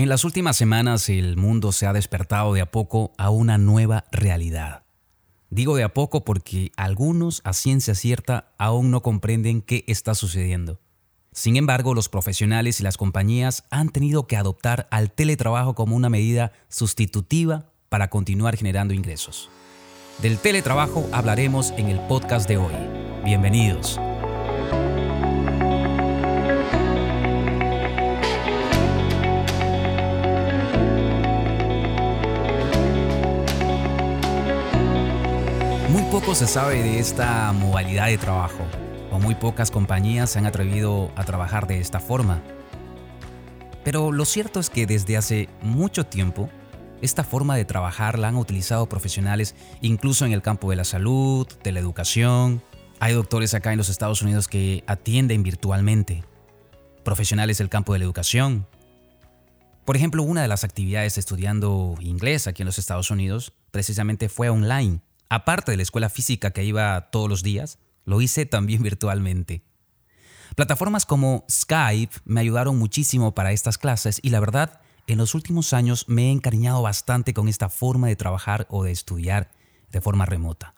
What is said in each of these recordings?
En las últimas semanas el mundo se ha despertado de a poco a una nueva realidad. Digo de a poco porque algunos a ciencia cierta aún no comprenden qué está sucediendo. Sin embargo, los profesionales y las compañías han tenido que adoptar al teletrabajo como una medida sustitutiva para continuar generando ingresos. Del teletrabajo hablaremos en el podcast de hoy. Bienvenidos. Poco se sabe de esta modalidad de trabajo, o muy pocas compañías se han atrevido a trabajar de esta forma. Pero lo cierto es que desde hace mucho tiempo, esta forma de trabajar la han utilizado profesionales incluso en el campo de la salud, de la educación. Hay doctores acá en los Estados Unidos que atienden virtualmente, profesionales del campo de la educación. Por ejemplo, una de las actividades estudiando inglés aquí en los Estados Unidos precisamente fue online Aparte de la escuela física que iba todos los días, lo hice también virtualmente. Plataformas como Skype me ayudaron muchísimo para estas clases y la verdad, en los últimos años me he encariñado bastante con esta forma de trabajar o de estudiar de forma remota.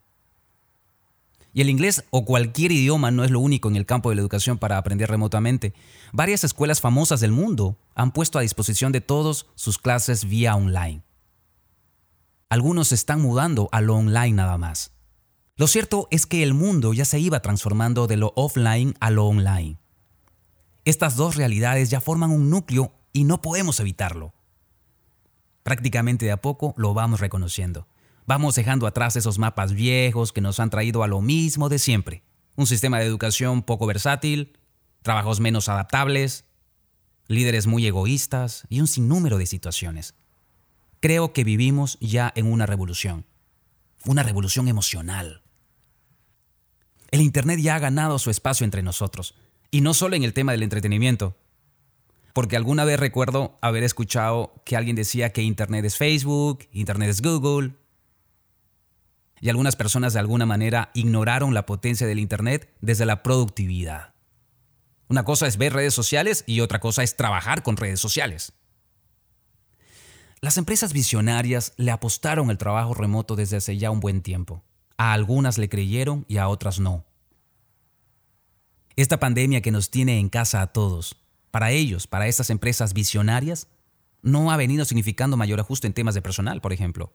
Y el inglés o cualquier idioma no es lo único en el campo de la educación para aprender remotamente. Varias escuelas famosas del mundo han puesto a disposición de todos sus clases vía online. Algunos se están mudando a lo online nada más. Lo cierto es que el mundo ya se iba transformando de lo offline a lo online. Estas dos realidades ya forman un núcleo y no podemos evitarlo. Prácticamente de a poco lo vamos reconociendo. Vamos dejando atrás esos mapas viejos que nos han traído a lo mismo de siempre. Un sistema de educación poco versátil, trabajos menos adaptables, líderes muy egoístas y un sinnúmero de situaciones. Creo que vivimos ya en una revolución, una revolución emocional. El Internet ya ha ganado su espacio entre nosotros, y no solo en el tema del entretenimiento, porque alguna vez recuerdo haber escuchado que alguien decía que Internet es Facebook, Internet es Google, y algunas personas de alguna manera ignoraron la potencia del Internet desde la productividad. Una cosa es ver redes sociales y otra cosa es trabajar con redes sociales. Las empresas visionarias le apostaron al trabajo remoto desde hace ya un buen tiempo. A algunas le creyeron y a otras no. Esta pandemia que nos tiene en casa a todos, para ellos, para estas empresas visionarias, no ha venido significando mayor ajuste en temas de personal, por ejemplo.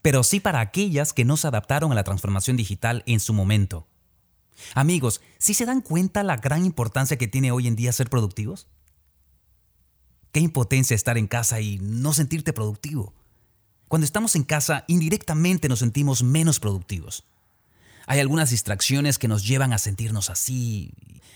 Pero sí para aquellas que no se adaptaron a la transformación digital en su momento. Amigos, ¿sí se dan cuenta la gran importancia que tiene hoy en día ser productivos? Qué impotencia estar en casa y no sentirte productivo. Cuando estamos en casa, indirectamente nos sentimos menos productivos. Hay algunas distracciones que nos llevan a sentirnos así.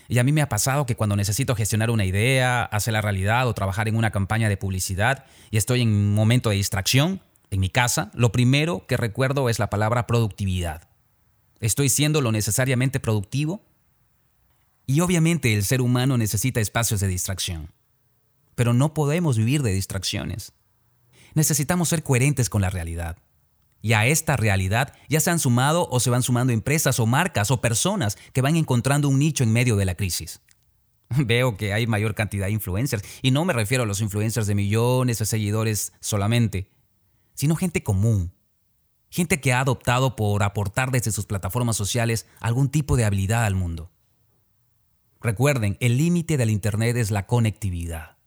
Y a mí me ha pasado que cuando necesito gestionar una idea, hacer la realidad o trabajar en una campaña de publicidad y estoy en un momento de distracción, en mi casa, lo primero que recuerdo es la palabra productividad. ¿Estoy siendo lo necesariamente productivo? Y obviamente el ser humano necesita espacios de distracción pero no podemos vivir de distracciones. Necesitamos ser coherentes con la realidad. Y a esta realidad ya se han sumado o se van sumando empresas o marcas o personas que van encontrando un nicho en medio de la crisis. Veo que hay mayor cantidad de influencers, y no me refiero a los influencers de millones de seguidores solamente, sino gente común, gente que ha adoptado por aportar desde sus plataformas sociales algún tipo de habilidad al mundo. Recuerden, el límite del Internet es la conectividad.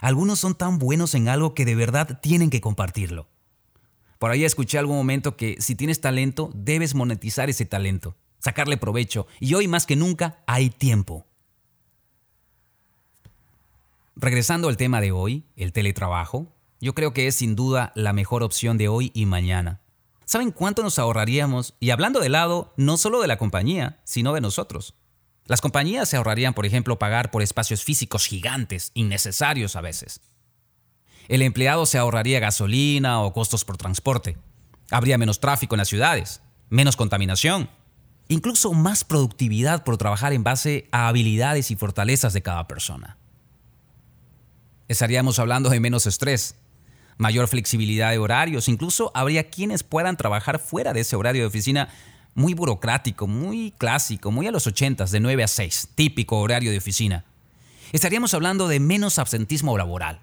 Algunos son tan buenos en algo que de verdad tienen que compartirlo. Por ahí escuché algún momento que si tienes talento, debes monetizar ese talento, sacarle provecho, y hoy más que nunca hay tiempo. Regresando al tema de hoy, el teletrabajo, yo creo que es sin duda la mejor opción de hoy y mañana. ¿Saben cuánto nos ahorraríamos? Y hablando de lado, no solo de la compañía, sino de nosotros. Las compañías se ahorrarían, por ejemplo, pagar por espacios físicos gigantes, innecesarios a veces. El empleado se ahorraría gasolina o costos por transporte. Habría menos tráfico en las ciudades, menos contaminación, incluso más productividad por trabajar en base a habilidades y fortalezas de cada persona. Estaríamos hablando de menos estrés, mayor flexibilidad de horarios, incluso habría quienes puedan trabajar fuera de ese horario de oficina muy burocrático, muy clásico, muy a los 80, de 9 a 6, típico horario de oficina. Estaríamos hablando de menos absentismo laboral,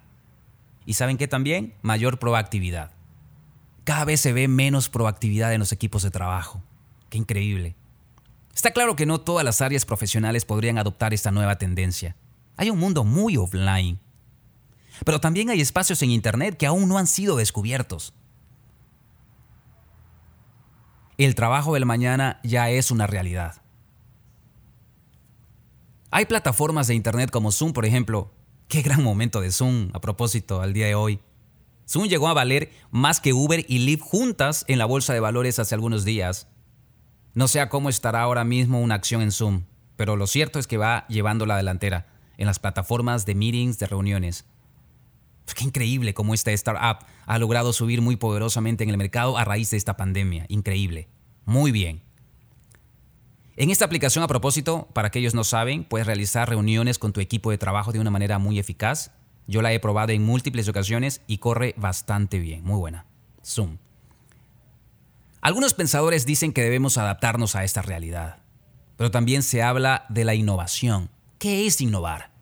Y saben que también mayor proactividad. Cada vez se ve menos proactividad en los equipos de trabajo. Qué increíble. Está claro que no todas las áreas profesionales podrían adoptar esta nueva tendencia. Hay un mundo muy offline. Pero también hay espacios en Internet que aún no han sido descubiertos. El trabajo del mañana ya es una realidad. Hay plataformas de Internet como Zoom, por ejemplo. Qué gran momento de Zoom a propósito al día de hoy. Zoom llegó a valer más que Uber y Lyft juntas en la bolsa de valores hace algunos días. No sé a cómo estará ahora mismo una acción en Zoom, pero lo cierto es que va llevando la delantera en las plataformas de meetings, de reuniones. Qué increíble cómo esta startup ha logrado subir muy poderosamente en el mercado a raíz de esta pandemia. Increíble. Muy bien. En esta aplicación, a propósito, para aquellos no saben, puedes realizar reuniones con tu equipo de trabajo de una manera muy eficaz. Yo la he probado en múltiples ocasiones y corre bastante bien. Muy buena. Zoom. Algunos pensadores dicen que debemos adaptarnos a esta realidad, pero también se habla de la innovación. ¿Qué es innovar?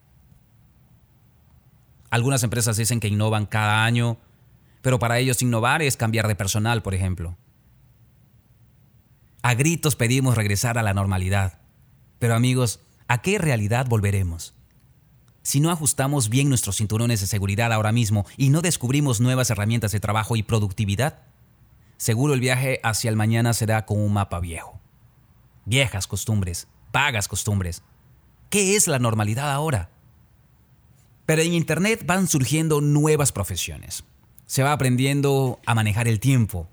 Algunas empresas dicen que innovan cada año, pero para ellos innovar es cambiar de personal, por ejemplo. A gritos pedimos regresar a la normalidad, pero amigos, ¿a qué realidad volveremos? Si no ajustamos bien nuestros cinturones de seguridad ahora mismo y no descubrimos nuevas herramientas de trabajo y productividad, seguro el viaje hacia el mañana será con un mapa viejo. Viejas costumbres, vagas costumbres. ¿Qué es la normalidad ahora? Pero en Internet van surgiendo nuevas profesiones. Se va aprendiendo a manejar el tiempo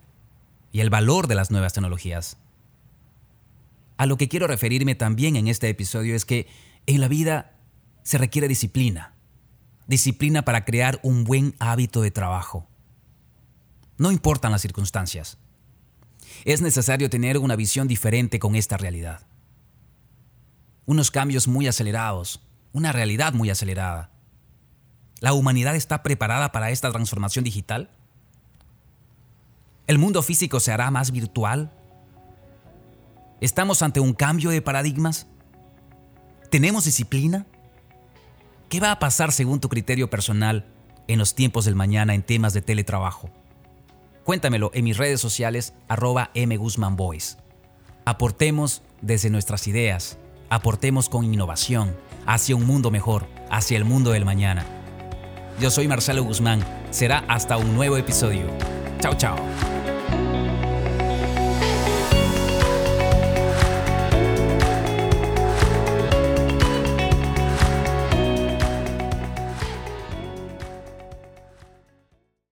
y el valor de las nuevas tecnologías. A lo que quiero referirme también en este episodio es que en la vida se requiere disciplina. Disciplina para crear un buen hábito de trabajo. No importan las circunstancias. Es necesario tener una visión diferente con esta realidad. Unos cambios muy acelerados, una realidad muy acelerada. ¿La humanidad está preparada para esta transformación digital? ¿El mundo físico se hará más virtual? ¿Estamos ante un cambio de paradigmas? ¿Tenemos disciplina? ¿Qué va a pasar según tu criterio personal en los tiempos del mañana en temas de teletrabajo? Cuéntamelo en mis redes sociales arroba mguzmanboys. Aportemos desde nuestras ideas, aportemos con innovación hacia un mundo mejor, hacia el mundo del mañana. Yo soy Marcelo Guzmán, será hasta un nuevo episodio. Chao, chao.